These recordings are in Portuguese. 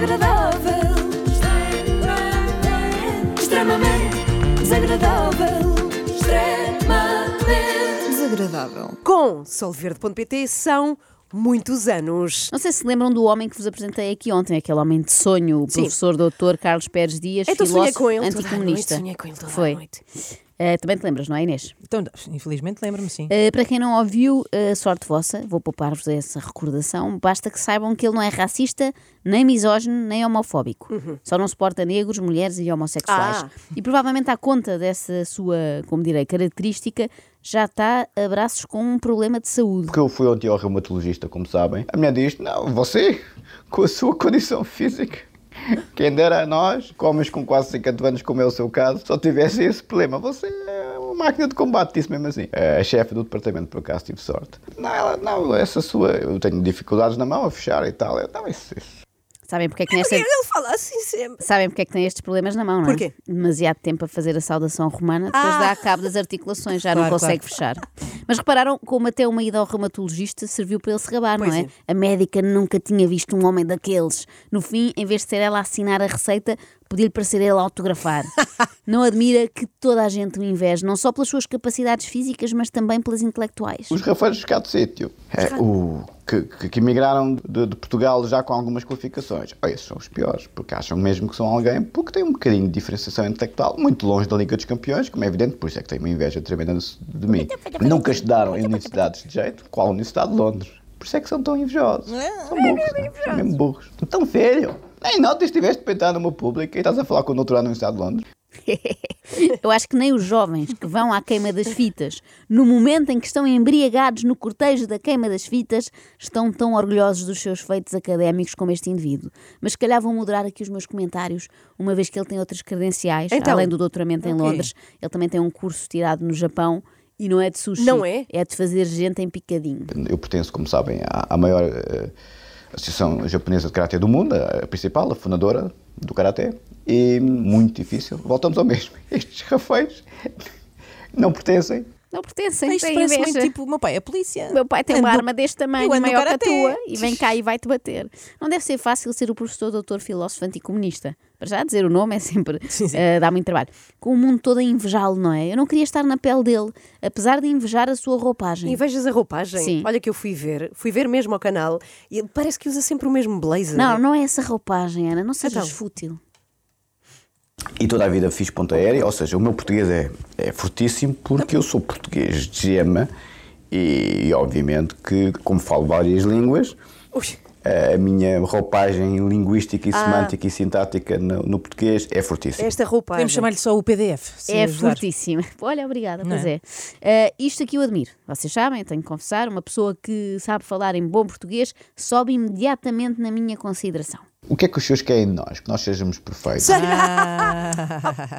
desagradável. Extremamente desagradável. Extremamente desagradável. Com solverde.pt são muitos anos. Não sei se lembram do homem que vos apresentei aqui ontem, aquele homem de sonho, o Sim. professor doutor Carlos Pérez Dias, Então filósofo com ele toda a anticomunista. noite, sonhei com ele toda a Foi. noite. Eh, também te lembras, não é, Inês? Então, infelizmente, lembro-me sim. Uh, para quem não ouviu, uh, sorte vossa, vou poupar-vos essa recordação. Basta que saibam que ele não é racista, nem misógino, nem homofóbico. Só não suporta negros, mulheres e homossexuais. Ah. E provavelmente, à conta dessa sua, como direi, característica, já está a braços com um problema de saúde. Porque eu fui ontem ao reumatologista, como sabem. A mulher diz: Não, você, com a sua condição física, quem dera nós, homens com quase 50 anos, como é o seu caso, só tivesse esse problema. Você é uma máquina de combate, disse mesmo assim. A chefe do departamento, por acaso, tive sorte. Não, ela, não, essa sua. Eu tenho dificuldades na mão a fechar e tal. Eu, não, isso, isso. Sabem porque é que nesta... Ele fala assim sempre. Sabem porque é que tem estes problemas na mão, não é? Porquê? Demasiado tempo a fazer a saudação romana, depois Ah. dá cabo das articulações, já não Claro, consegue fechar. Mas repararam como até uma ida ao reumatologista serviu para ele se gabar, Pois não é? é. A médica nunca tinha visto um homem daqueles. No fim, em vez de ser ela a assinar a receita, podia-lhe parecer ele a autografar. não admira que toda a gente o inveje, não só pelas suas capacidades físicas, mas também pelas intelectuais. Os rafeiros de sítio. É, o, que, que, que emigraram de, de Portugal já com algumas qualificações. Oh, esses são os piores, porque acham mesmo que são alguém porque têm um bocadinho de diferenciação intelectual, muito longe da Liga dos Campeões, como é evidente, por isso é que têm uma inveja tremenda de, mim. Nunca estudaram em universidades de jeito, qual a Universidade de Londres. Por isso é que são tão invejosos. São burros, né? são mesmo burros. Então, filho, nem notas estiveste peitado numa pública e estás a falar com o doutorado na Universidade de Londres. Eu acho que nem os jovens que vão à queima das fitas, no momento em que estão embriagados no cortejo da queima das fitas, estão tão orgulhosos dos seus feitos académicos como este indivíduo. Mas se calhar vou moderar aqui os meus comentários, uma vez que ele tem outras credenciais, Então, além do doutoramento em? Londres, ele também tem um curso tirado no Japão e não é de sushi, Não é? é de fazer gente em picadinho. Eu pertenço, como sabem, à, à maior eh, associação japonesa de karatê do mundo, a principal, a fundadora do karatê, e muito difícil. Voltamos ao mesmo. Estes rafeiros não pertencem. Não pertencem, Isto têm parece inveja. muito tipo o meu pai, é polícia. O meu pai tem uma arma deste tamanho, Eu ando no maior que a karatê. tua, e vem cá e vai-te bater. Não deve ser fácil ser o professor doutor filósofo anticomunista. Para já dizer o nome é sempre Sim, sim. eh, dá muito trabalho. Com o mundo todo a invejá-lo, não é? Eu não queria estar na pele dele, apesar de invejar a sua roupagem. Invejas a roupagem? Sim. Olha que eu fui ver, fui ver mesmo ao canal e ele parece que usa sempre o mesmo blazer. Não, não é essa roupagem, Ana, não sejas Então. fútil. E toda a vida fiz ponta aérea, ou seja, o meu português é, é fortíssimo porque eu sou português de gema e, obviamente que, como falo várias línguas, Ui, a minha roupagem linguística e semântica e sintática no, no português é fortíssima. esta roupagem. Podemos chamar-lhe só o PDF. se É ajudar. fortíssima. Olha, obrigada, Não pois é? é. Eh, isto aqui eu admiro. Vocês sabem, tenho que confessar, uma pessoa que sabe falar em bom português sobe imediatamente na minha consideração. O que é que os senhores querem de nós? Que nós sejamos perfeitos?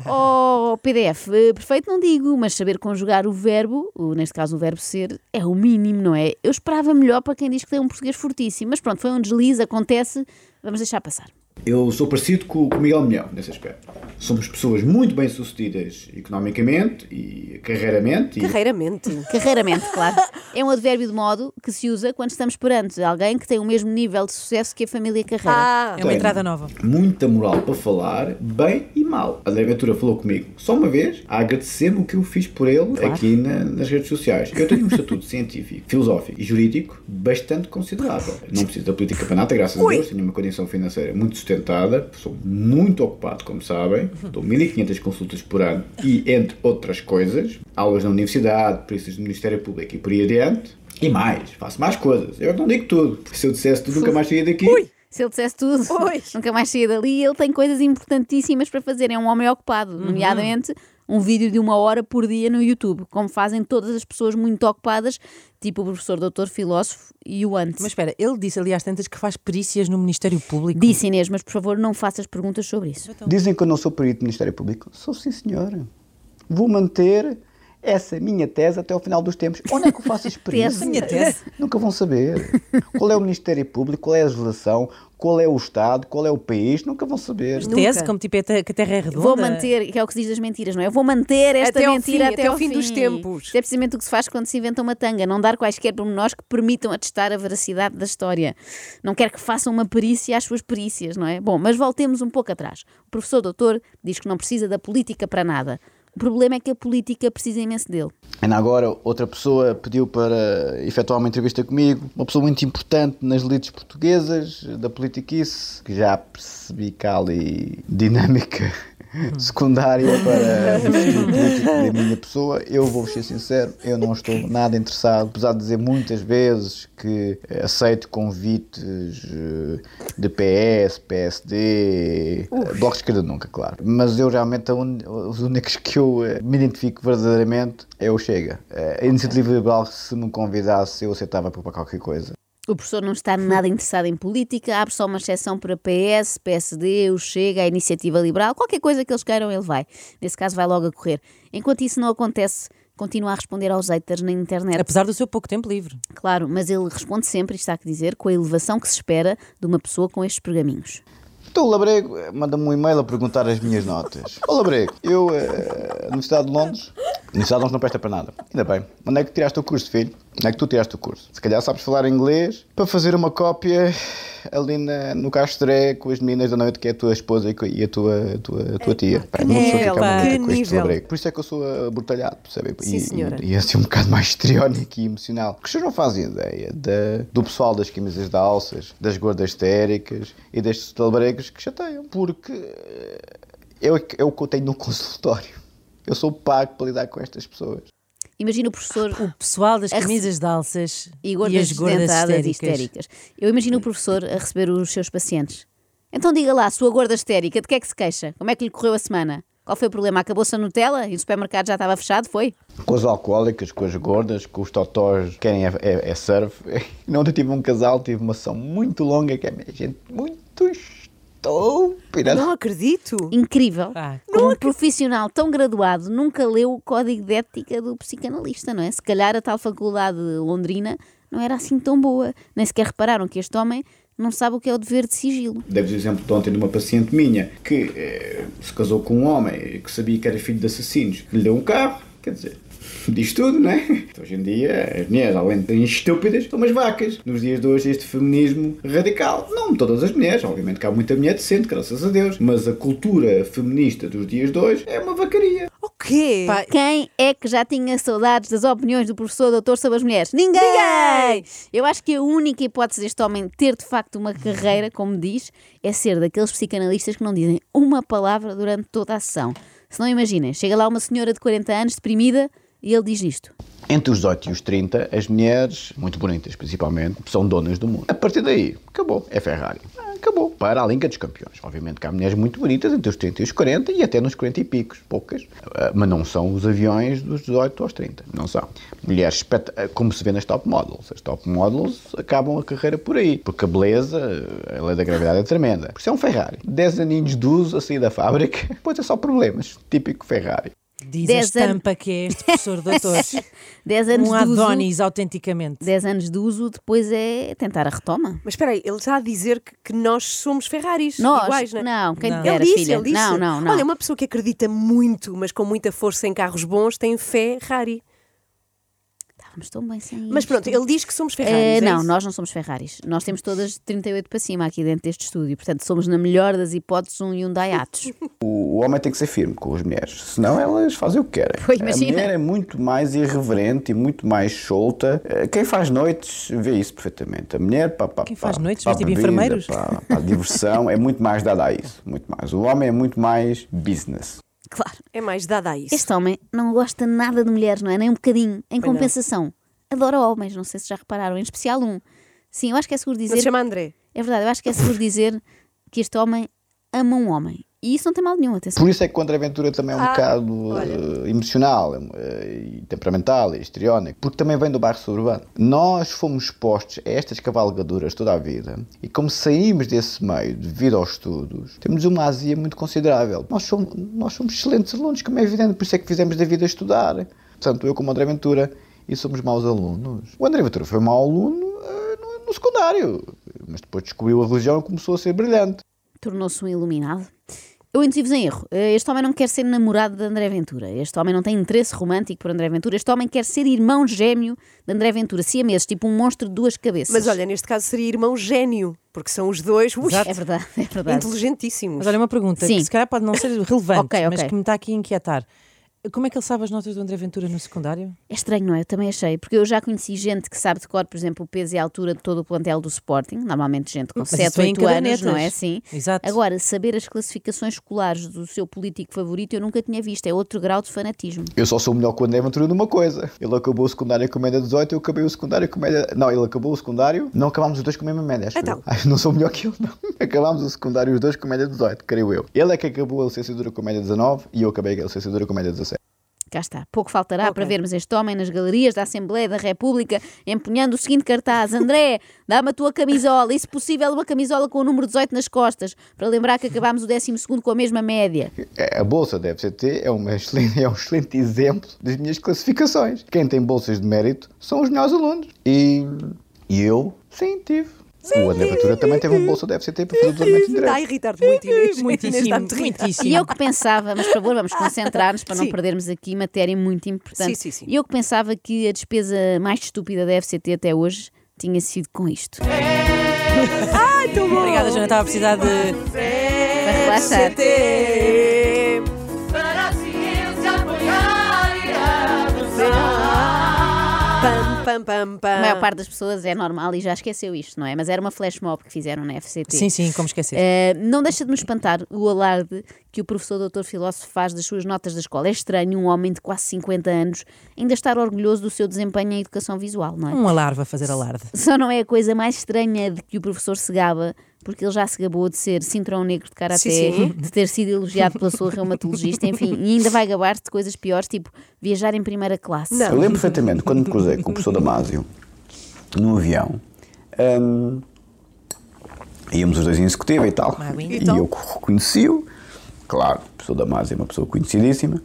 Oh, PDF, eh, perfeito não digo, mas saber conjugar o verbo, neste caso o verbo ser, é o mínimo, não é? Eu esperava melhor para quem diz que tem um português fortíssimo, mas pronto, foi um deslize, acontece, vamos deixar passar. Eu sou parecido com o Miguel Milhão nesse aspecto. Somos pessoas muito bem sucedidas economicamente e carreiramente. e- Carreiramente. Carreiramente, claro. É um advérbio de modo que se usa quando estamos perante alguém que tem o mesmo nível de sucesso que a família Carreira. Ah, É uma Tem entrada nova. muita moral para falar bem e mal. A Ventura falou comigo só uma vez a agradecer-me o que eu fiz por ele aqui na- nas redes sociais. Eu tenho um estatuto científico, filosófico e jurídico bastante considerável. Não preciso da política para nada, graças a Deus. Tenho uma condição financeira muito sustentada. Sou muito ocupado, como sabem. Dou 1500 consultas por ano e, entre outras coisas, aulas na universidade, polícias do Ministério Público e por aí adiante. E mais, faço mais coisas. Eu não digo tudo. porque Se eu dissesse tudo, nunca mais saía daqui. Se ele dissesse tudo, nunca mais saía dali, ele tem coisas importantíssimas para fazer. É um homem ocupado, nomeadamente um vídeo de uma hora por dia no YouTube, como fazem todas as pessoas muito ocupadas, tipo o professor doutor filósofo e o antes. Mas espera, ele disse ali às tantas que faz perícias no Ministério Público. Disse Inês, mas por favor não faças perguntas sobre isso. Dizem que eu não sou perito do Ministério Público. Sou sim, senhora. Vou manter essa minha tese até ao final dos tempos. Onde é que eu faço isso? Minha tese. Nunca vão saber. Qual é o Ministério Público, qual é a legislação, qual é o Estado, qual é o país, nunca vão saber. Tese, como tipo é te- que a Terra é redonda. Vou manter, que é o que se diz das mentiras, não é? Vou manter esta Até ao mentira fim, até, até ao ao fim dos tempos. Isto é precisamente o que se faz quando se inventa uma tanga. Não dar quaisquer pormenores que permitam atestar a veracidade da história. Não quer que façam uma perícia às suas perícias, não é? Bom, mas voltemos um pouco atrás. O professor doutor diz que não precisa da política para nada. O problema é que a política precisa imenso dele. Ainda agora, outra pessoa pediu para efetuar uma entrevista comigo, uma pessoa muito importante nas elites portuguesas, da politiquice, que já percebi que há ali dinâmica secundária para o político da minha pessoa. Eu vou ser sincero, eu não estou nada interessado, apesar de dizer muitas vezes que aceito convites eh, de PS, PSD, eh, Bloco de Esquerda nunca, claro. Mas eu realmente, un- os únicos que eu eh, me identifico verdadeiramente é o Chega. Eh, A Iniciativa Liberal, se me convidasse, eu aceitava para qualquer coisa. O professor não está nada interessado em política, abre só uma exceção para PS, PSD, o Chega, a Iniciativa Liberal, qualquer coisa que eles queiram, ele vai. Nesse caso, vai logo a correr. Enquanto isso não acontece, continua a responder aos haters na internet. Apesar do seu pouco tempo livre. Claro, mas ele responde sempre, isto há que dizer, com a elevação que se espera de uma pessoa com estes pergaminhos. Então o Labrego eh, manda-me um e-mail a perguntar as minhas notas. Ô Labrego, eu, eh, Universidade de Londres, Londres não presta para nada. Ainda bem. Onde é que tiraste o curso, filho? Onde é que tu tiraste o curso? Se calhar sabes falar inglês para fazer uma cópia ali na, no Castré com as meninas da noite que é a tua esposa e a tua, a tua, a tua tia. Pá, uma pessoa fica que com isto, nível. Labrego. Por isso é que eu sou abortalhado, percebe? Sim, e, senhora. E, e assim um bocado mais histriónico e emocional. Porque vocês não fazem ideia da- do pessoal das camisas de alças, das gordas histéricas e destes labregos que chateiam. Porque é o que- é o que eu tenho no consultório. Eu sou pago para lidar com estas pessoas. Imagina o professor O pessoal das camisas de alças e gordas as gordas e histéricas. histéricas. Eu imagino o professor a receber os seus pacientes. Então diga lá, sua gorda histérica, de que é que se queixa? Como é que lhe correu a semana? Qual foi o problema? Acabou-se a Nutella e o supermercado já estava fechado? Foi? Com as alcoólicas, com as gordas, com os totós que querem é, é, é surf. E Ontem tive um casal, tive uma sessão muito longa, que é gente muito Não acredito. Incrível. Ah, um profissional tão graduado nunca leu o código de ética do psicanalista, não é? Se calhar a tal faculdade londrina não era assim tão boa. Nem sequer repararam que este homem não sabe o que é o dever de sigilo. Deves o exemplo de ontem de uma paciente minha que eh, se casou com um homem que sabia que era filho de assassinos, que lhe deu um carro, quer dizer, diz tudo, não é? Então, hoje em dia, as mulheres, além de serem estúpidas, são umas vacas. Nos dias de hoje, este feminismo radical, não todas as mulheres, obviamente que há muita mulher decente, graças a Deus, mas a cultura feminista dos dias de hoje é uma vacaria. O quê? Pá, Quem é que já tinha saudades das opiniões do professor doutor sobre as mulheres? Ninguém! Eu acho que a única hipótese deste homem ter de facto uma carreira, como diz, é ser daqueles psicanalistas que não dizem uma palavra durante toda a sessão. Se não imaginem, chega lá uma senhora de 40 anos, deprimida, e ele diz isto. Entre os 18 e os 30, as mulheres, muito bonitas principalmente, são donas do mundo. A partir daí, acabou. É Ferrari. Ah, Acabou. Para a Liga dos Campeões. Obviamente que há mulheres muito bonitas entre os 30 e os 40 e até nos 40 e picos. Poucas. Ah, Mas não são os aviões dos 18 aos 30. Não são. Mulheres, ah, como se vê nas top models. As top models acabam a carreira por aí. Porque a beleza, a lei da gravidade é tremenda. Por isso é um Ferrari. 10 aninhos de uso a sair da fábrica, depois é só problemas. Típico Ferrari. Diz Dez a estampa que é este professor doutor. 10 anos um de uso. Adonis, autenticamente. 10 anos de uso, depois é tentar a retoma. Mas espera aí, ele está a dizer que, que nós somos Ferraris. Nós? iguais, não é? Não, quem Não. dera, Ele disse, filha. ele disse. Não, não, não. Olha, uma pessoa que acredita muito, mas com muita força em carros bons, tem Ferrari. Estávamos tão bem sem Mas isto. pronto, ele diz que somos Ferraris. É não, isso? nós não somos Ferraris. Nós temos todas de 38 para cima aqui dentro deste estúdio. Portanto, somos, na melhor das hipóteses, um Hyundai Atos. O, o homem tem que ser firme com as mulheres, senão elas fazem o que querem. Pois, a mulher é muito mais irreverente e muito mais solta. Eh, Quem faz noites vê isso perfeitamente. A mulher, para, para, Quem faz para- noites, a vê tipo bebida, enfermeiros? Para a diversão, é muito mais dada a isso. Muito mais. O homem é muito mais business. Claro. É mais dada a isso. Este homem não gosta nada de mulheres, não é? Nem um bocadinho. Em Pois não. compensação, adora homens. Não sei se já repararam. Em especial um. Sim, eu acho que é seguro Não dizer. se chama André. É verdade, eu acho que é seguro dizer que este homem ama um homem. E isso não tem mal nenhum, atenção. Por isso é que Contra a Aventura também é um Ah, bocado olha. eh, emocional eh, e temperamental e histriónico, porque também vem do bairro suburbano. Nós fomos expostos a estas cavalgaduras toda a vida e como saímos desse meio devido aos estudos, temos uma azia muito considerável. Nós somos, nós somos excelentes alunos, como é evidente, por isso é que fizemos da vida estudar. Tanto eu como o André Ventura, e somos maus alunos. O André Ventura foi mau aluno eh, no, no secundário, mas depois descobriu a religião e começou a ser brilhante. Tornou-se um iluminado. Eu induzir-vos em erro. Eh, Este homem não quer ser namorado de André Ventura. Este homem não tem interesse romântico por André Ventura. Este homem quer ser irmão gêmeo de André Ventura. Siameses, tipo um monstro de duas cabeças. Mas olha, neste caso seria irmão gênio, porque são os dois ui, É verdade, é verdade. inteligentíssimos. Mas olha, uma pergunta Sim. que se calhar pode não ser relevante, Ok, mas ok. que me está aqui a inquietar. Como é que ele sabe as notas do André Ventura no secundário? É estranho, não é? Eu também achei, porque eu já conheci gente que sabe de cor, por exemplo, o peso e a altura de todo o plantel do Sporting, normalmente gente com Mas 7, isso vem em 8 anos, não é assim? Exato. Agora, saber as classificações escolares do seu político favorito eu nunca tinha visto, é outro grau de fanatismo. Eu só sou melhor que o André Ventura numa coisa. Ele acabou o secundário com média 18, eu acabei o secundário com média... Não, ele acabou o secundário, não acabámos os dois com a mesma média, acho Então. Ai, não sou melhor que ele, não. Acabámos o secundário os dois com média 18, creio eu. Ele é que acabou a licenciatura com média 19 e eu acabei a licenciatura com média 17. Cá está. Pouco faltará Ok. para vermos este homem nas galerias da Assembleia da República empunhando o seguinte cartaz: André, dá-me a tua camisola, e se possível, uma camisola com o número 18 nas costas, para lembrar que acabámos o 12 com a mesma média. É, A bolsa da FCT é, uma excelente, é um excelente exemplo das minhas classificações. Quem tem bolsas de mérito são os melhores alunos. E, e eu, sim, tive. O André Ventura também teve uma bolsa da FCT para fazer o doutoramento de Está a Direito. irritar-te muito, Inês. Muitíssimo, está muito muitíssimo. E eu que pensava, mas por favor, vamos concentrar-nos para não Sim. perdermos aqui matéria muito importante. Sim, sim, sim. E eu que pensava que a despesa mais estúpida da FCT até hoje tinha sido com isto. Obrigada, Joana. Estava a precisar de. Para relaxar. Para Pam, pam, pam. A maior parte das pessoas é normal e já esqueceu isto, não é? Mas era uma flash mob que fizeram na FCT. Sim, sim, como esquecer. Eh, não deixa de me espantar o alarde que o professor doutor filósofo faz das suas notas da escola. É estranho um homem de quase 50 anos ainda estar orgulhoso do seu desempenho em educação visual, não é? Um alarve a fazer alarde. Só não é a coisa mais estranha de que o professor se gaba, porque ele já se gabou de ser cinturão negro de karaté, Sim, sim. de ter sido elogiado pela sua reumatologista, enfim, e ainda vai gabar-se de coisas piores, tipo viajar em primeira classe. Não. Eu lembro perfeitamente quando me cruzei com o professor Damásio num avião. hum, íamos os dois em executiva e tal. Ah. E Então? eu reconheci-o. Claro, o professor Damásio é uma pessoa conhecidíssima.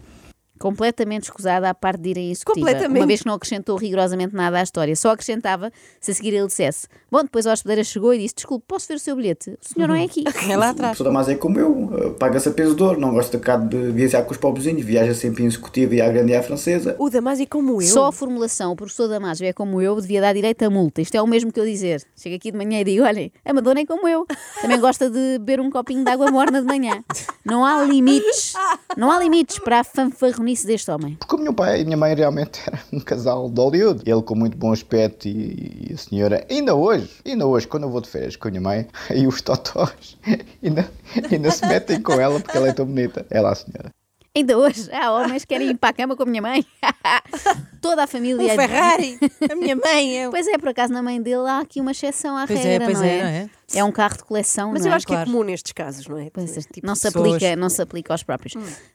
Completamente escusada à parte de ir em executiva. Completamente. Uma vez que não acrescentou rigorosamente nada à história. Só acrescentava se a seguir ele dissesse: Bom, depois a hospedeira chegou e disse: Desculpe, posso ver o seu bilhete? O senhor não é aqui. É lá O atrás. professor Damasio é como eu, eh, paga-se a peso de ouro, não gosta cá de viajar com os pobrezinhos, viaja sempre em executiva e à grande e à francesa. O Damásio como eu. Só a formulação, o professor Damásio é como eu, devia dar direito a multa. Isto é o mesmo que eu dizer. Chego aqui de manhã e digo: olhem, a Madonna é como eu. Também gosta de beber um copinho de água morna de manhã. Não há limites. Não há limites para a deste homem. Porque o meu pai e a minha mãe realmente era um casal de Hollywood. Ele com muito bom aspecto e, e a senhora, ainda hoje, ainda hoje, quando eu vou de férias com a minha mãe, aí os totós ainda, ainda se metem com ela porque ela é tão bonita. Ela, a senhora. Ainda hoje há homens que querem ir para a cama com a minha mãe. Toda a família. Um é- Ferrari! A minha mãe é. Pois é, por acaso na mãe dele há aqui uma exceção à Pois é, regra, pois não, é, é? não é? É um carro de coleção, Mas não eu é? acho que é Claro. comum nestes casos, não é? Pois é, Tipo, não se pessoas. aplica, não se aplica aos próprios.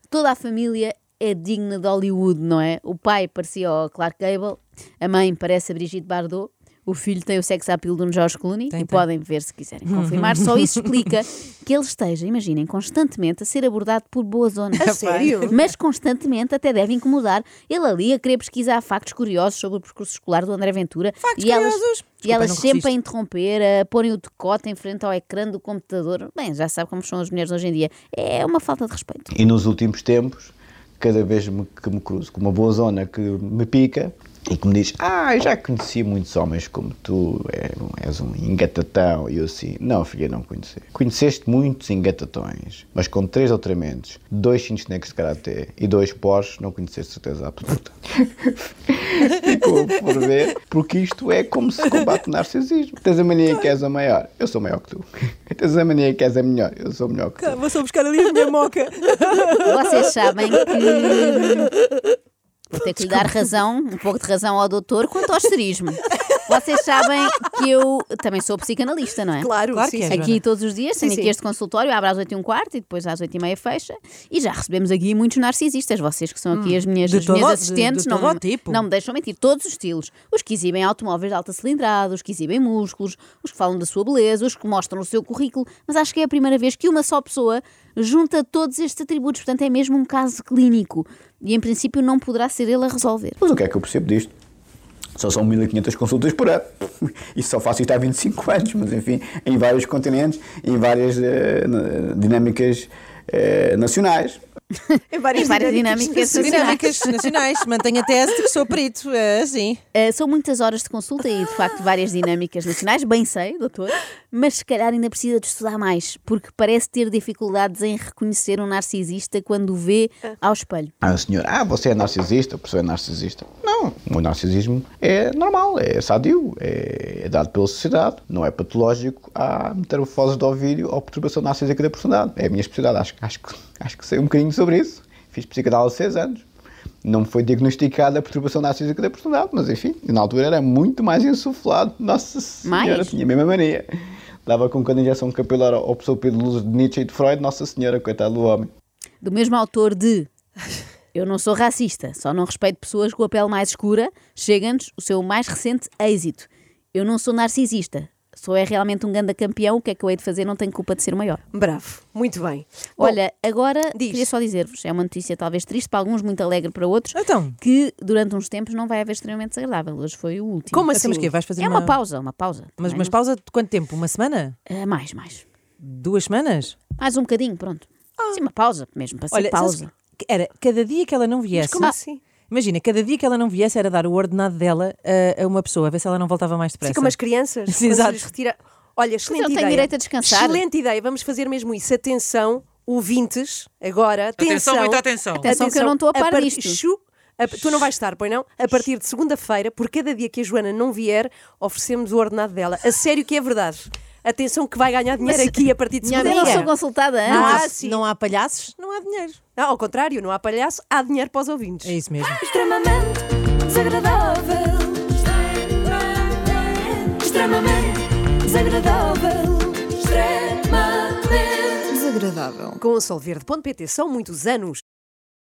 Toda a família é digna de Hollywood, não é? O pai parecia o Clark Gable, a mãe parece a Brigitte Bardot, o filho tem o sex appeal de um George Clooney Tem, e tem. podem ver se quiserem confirmar. Só isso explica que ele esteja, imaginem, constantemente a ser abordado por boa zona. A sério? Mas constantemente até deve incomodar ele ali a querer pesquisar factos curiosos sobre o percurso escolar do André Ventura. Factos e elas, curiosos? e Desculpa, elas não sempre a interromper, a porem o decote em frente ao ecrã do computador. Bem, já sabe como são as mulheres hoje em dia. É uma falta de respeito. E nos últimos tempos, cada vez que me cruzo com uma boa zona que me pica e que me diz: Ah, eu já conheci muitos homens como tu, é- és um engatatão. E eu assim: Não, filha, não conheci. Conheceste muitos engatatões, mas com três doutoramentos, dois cintos de karaté e dois Porsche, não conheceste certeza absoluta. Ficou por ver, porque isto é como se combate o narcisismo. Tens a mania que és a maior, eu sou maior que tu. Tens a mania que és a melhor, eu sou melhor que tu. Vou só buscar ali a minha moca. Vocês sabem que. Vou ter que lhe dar razão, um pouco de razão ao doutor quanto ao esterismo. Vocês sabem que eu também sou psicanalista, não é? Claro, Claro sim, que é, sim. Joana. Aqui todos os dias, Sim, tenho sim. aqui este consultório, abre às 8 e um quarto e depois às 8 e meia fecha. E já recebemos aqui muitos narcisistas, vocês que são aqui as minhas, as minhas todo- assistentes, de- de não, tipo. não me deixam mentir, todos os estilos. Os que exibem automóveis de alta cilindrada, os que exibem músculos, os que falam da sua beleza, os que mostram o seu currículo, mas acho que é a primeira vez que uma só pessoa junta todos estes atributos, portanto é mesmo um caso clínico. E em princípio não poderá ser ele a resolver. Mas o que é que eu percebo disto? Só são 1500 consultas por ano. E só faço isto há 25 anos, mas enfim, em vários continentes, em várias na- dinâmicas eh, nacionais. Em várias, Em várias dinâmicas Dinâmicas nacionais. Mantenho a tese de que sou perito. É assim. Uh, são muitas horas de consulta e, de facto, várias dinâmicas nacionais, bem sei, doutor, mas se calhar ainda precisa de estudar mais, porque parece ter dificuldades em reconhecer um narcisista quando o vê ao espelho. Ah, o senhor, ah, você é narcisista, a pessoa é narcisista. Não, o narcisismo é normal, é sadio, é, é dado pela sociedade, não é patológico. Há metamorfoses do ouvido ou perturbação narcísica da personalidade. É a minha especialidade, acho, acho, que- acho que sei um bocadinho sobre isso. Fiz psicanálise há seis anos. Não me foi diagnosticada a perturbação narcísica da personalidade, mas enfim, na altura era muito mais insuflado. Nossa Senhora, Mais? tinha a mesma mania. Dava com cada injeção capilar ao professor Pedro Luz de Nietzsche e de Freud, Nossa Senhora, coitado do homem. Do mesmo autor de Eu não sou racista, só não respeito pessoas com a pele mais escura, chega-nos o seu mais recente êxito. Eu não sou narcisista, sou é realmente um ganda campeão, o que é que eu hei de fazer? Não tenho culpa de ser o maior. Bravo, muito bem. Bom, Olha, agora diz. queria só dizer-vos, é uma notícia talvez triste para alguns, muito alegre para outros, Então. que durante uns tempos não vai haver extremamente desagradável. Hoje foi o último. Como Então, assim? mas quê? Vais fazer É uma pausa, uma pausa. Mas, mas pausa de quanto tempo? Uma semana? Ah, mais, mais. Duas semanas? Mais um bocadinho, pronto. Sim, uma pausa, mesmo para ser Olha, pausa. que era cada dia que ela não viesse. como assim? Imagina, cada dia que ela não viesse era dar o ordenado dela a, a uma pessoa, a ver se ela não voltava mais depressa. Sim, como as crianças. Sim, exato. lhes retira... Olha, excelente ele tem ideia. direito a descansar. Excelente ideia, vamos fazer mesmo isso. Atenção, ouvintes, agora, atenção. Atenção, muita atenção. Atenção que eu não estou a par par- disto. Chu- a- tu não vais estar, pois não? A partir de segunda-feira, por cada dia que a Joana não vier, oferecemos o ordenado dela. A sério que é verdade. Atenção que vai ganhar dinheiro Mas- aqui a partir de Mas eu não sou consultada Não há- antes. Ah, sim. não há palhaços, não há dinheiro. Não, ao contrário, não há palhaço, há dinheiro para os ouvintes. É isso mesmo. extremamente desagradável. Extremamente desagradável. Extremamente desagradável. Com o solverde.pt são muitos anos